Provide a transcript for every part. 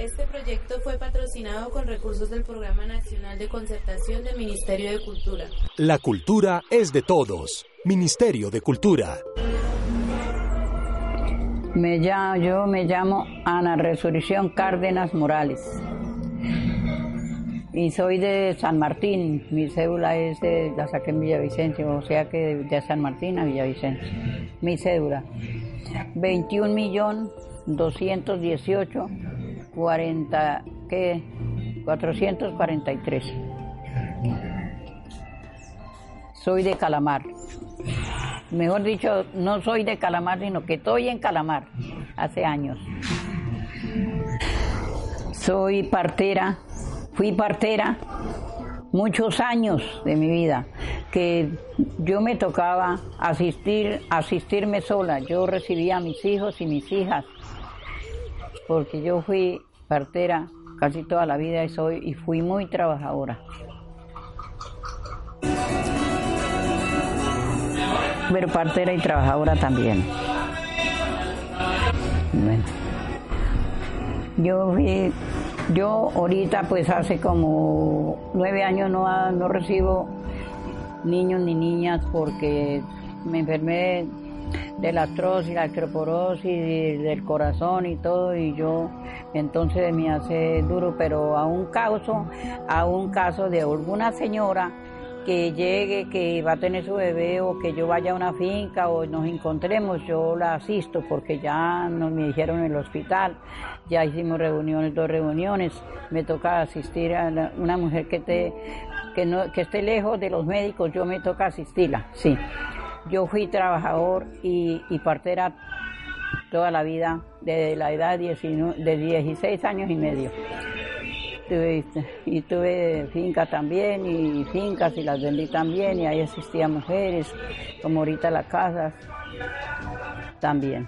Este proyecto fue patrocinado con recursos del Programa Nacional de Concertación del Ministerio de Cultura. La cultura es de todos. Ministerio de Cultura. Me llamo, yo me llamo Ana Resurrección Cárdenas Morales. Y soy de San Martín. Mi cédula es de la saqué en Villavicencio, o sea que de San Martín a Villavicencio. Mi cédula. 21 millón 218 40 ¿qué? 443. Soy de Calamar. Mejor dicho, no soy de Calamar, sino que estoy en Calamar hace años. Soy partera, fui partera muchos años de mi vida que yo me tocaba asistir, asistirme sola. Yo recibía a mis hijos y mis hijas porque yo fui partera casi toda la vida y soy y fui muy trabajadora. Pero partera y trabajadora también. Bueno. Yo fui, yo ahorita pues hace como nueve años no, no recibo niños ni niñas porque me enfermé de la artrosis, la acroporosis, del corazón y todo, y yo entonces me hace duro, pero a un caso, a un caso de alguna señora que llegue, que va a tener su bebé o que yo vaya a una finca o nos encontremos, yo la asisto porque ya nos me dijeron en el hospital, ya hicimos reuniones, dos reuniones, me toca asistir a una mujer que, te, que, no, que esté lejos de los médicos, yo me toca asistirla, sí. Yo fui trabajador y, partera toda la vida, desde la edad de 16 años y medio. y tuve finca también y fincas y las vendí también y ahí asistía mujeres, como ahorita las casas también.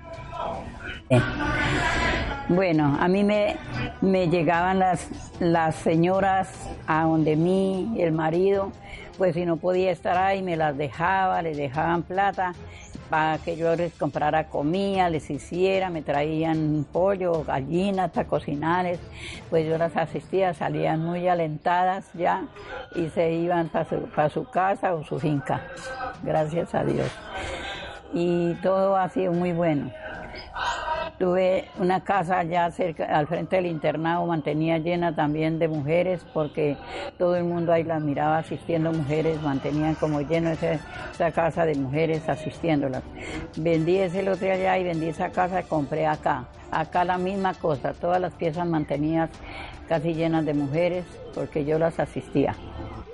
Bueno, a mí me, me llegaban las, las señoras a donde mí, el marido, pues si no podía estar ahí me las dejaba, les dejaban plata para que yo les comprara comida, les hiciera, me traían pollo, gallinas para cocinarles, pues yo las asistía, salían muy alentadas ya y se iban para su, para su casa o su finca, gracias a Dios. Y todo ha sido muy bueno. Tuve una casa allá cerca, al frente del internado, mantenía llena también de mujeres, porque todo el mundo ahí las miraba asistiendo mujeres, mantenían como lleno esa, casa de mujeres asistiéndolas. Vendí ese lote allá y vendí esa casa y compré acá. Acá la misma cosa, todas las piezas mantenidas casi llenas de mujeres, porque yo las asistía.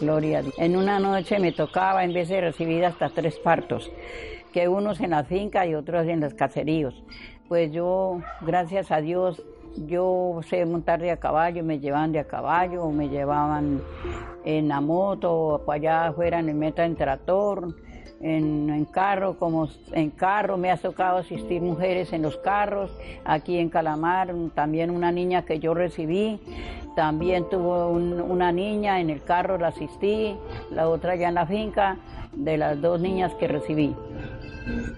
Gloria a Dios. En una noche me tocaba, en vez de recibir hasta tres partos, que unos en la finca y otros en los caseríos pues yo, gracias a Dios, yo sé montar de a caballo, me llevaban de a caballo, me llevaban en la moto, para allá afuera en el meta en tractor, en, carro, como en carro, me ha tocado asistir mujeres en los carros, aquí en Calamar, también una niña que yo recibí, también tuvo una niña en el carro, la asistí, la otra ya en la finca, de las dos niñas que recibí.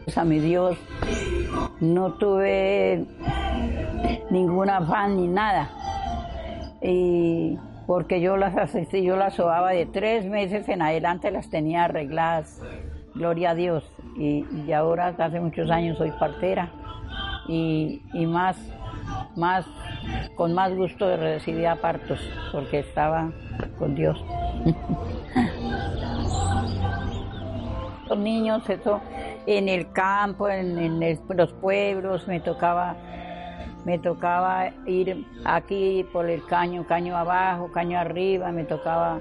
Pues a mi Dios no tuve ningún afán ni nada. Y porque yo las asistí, yo las sobaba de tres meses en adelante, las tenía arregladas, gloria a Dios. Y, ahora, hace muchos años, soy partera y, más, más, con más gusto recibía partos, porque estaba con Dios. Los niños, eso en el campo, en, los pueblos, me tocaba, me tocaba ir aquí por el caño, caño abajo, caño arriba, me tocaba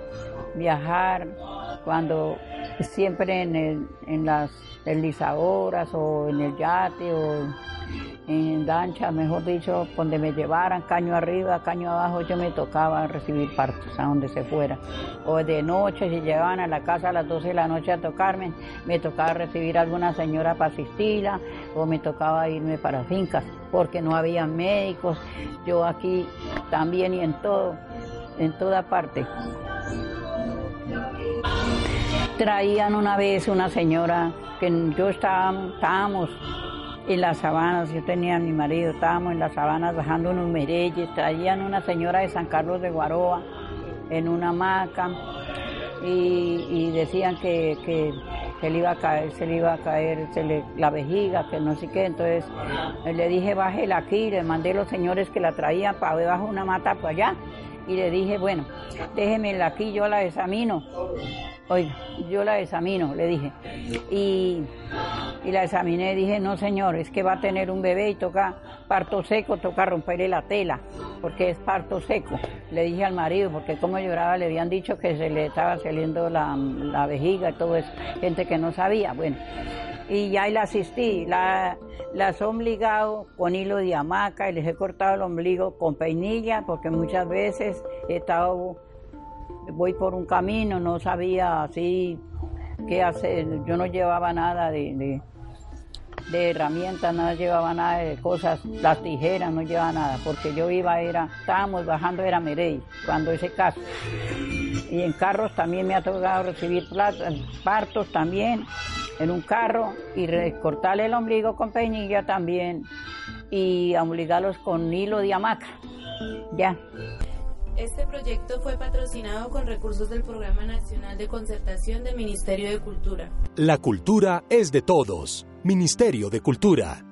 viajar. Cuando siempre en, el, en las deslizadoras o en el yate o en lancha, mejor dicho, donde me llevaran caño arriba, caño abajo, yo me tocaba recibir partos a donde se fuera. O de noche, si llegaban a la casa a las 12 de la noche a tocarme, me tocaba recibir a alguna señora para asistirla, o me tocaba irme para fincas, porque no había médicos. Yo aquí también y en todo, en toda parte. Traían una vez una señora que yo estaba, estábamos en las sabanas, yo tenía a mi marido, estábamos en las sabanas bajando unos mereyes, traían una señora de San Carlos de Guaroa en una hamaca y, decían que, que, le iba a caer, se le iba a caer la vejiga, que no sé qué, entonces le dije bájela aquí, le mandé los señores que la traían para debajo una mata para allá y le dije, bueno, déjemela aquí, yo la examino. Oiga, yo la examino, le dije. Y, y la examiné y dije, no señor, es que va a tener un bebé y toca parto seco, toca romperle la tela, porque es parto seco. Le dije al marido, porque como lloraba, le habían dicho que se le estaba saliendo la, la vejiga y todo eso, gente que no sabía. Bueno, y ya la asistí. La, las he obligado con hilo de hamaca y les he cortado el ombligo con peinilla porque muchas veces he estado, voy por un camino, no sabía así qué hacer. Yo no llevaba nada de, de, herramientas, no llevaba nada de cosas, las tijeras, no llevaba nada, porque yo iba, era, estábamos bajando, era Merey, cuando ese caso. Y en carros también me ha tocado recibir partos también en un carro y recortarle el ombligo con peinilla también y obligarlos con hilo de hamaca. Ya. Este proyecto fue patrocinado con recursos del Programa Nacional de Concertación del Ministerio de Cultura. La cultura es de todos. Ministerio de Cultura.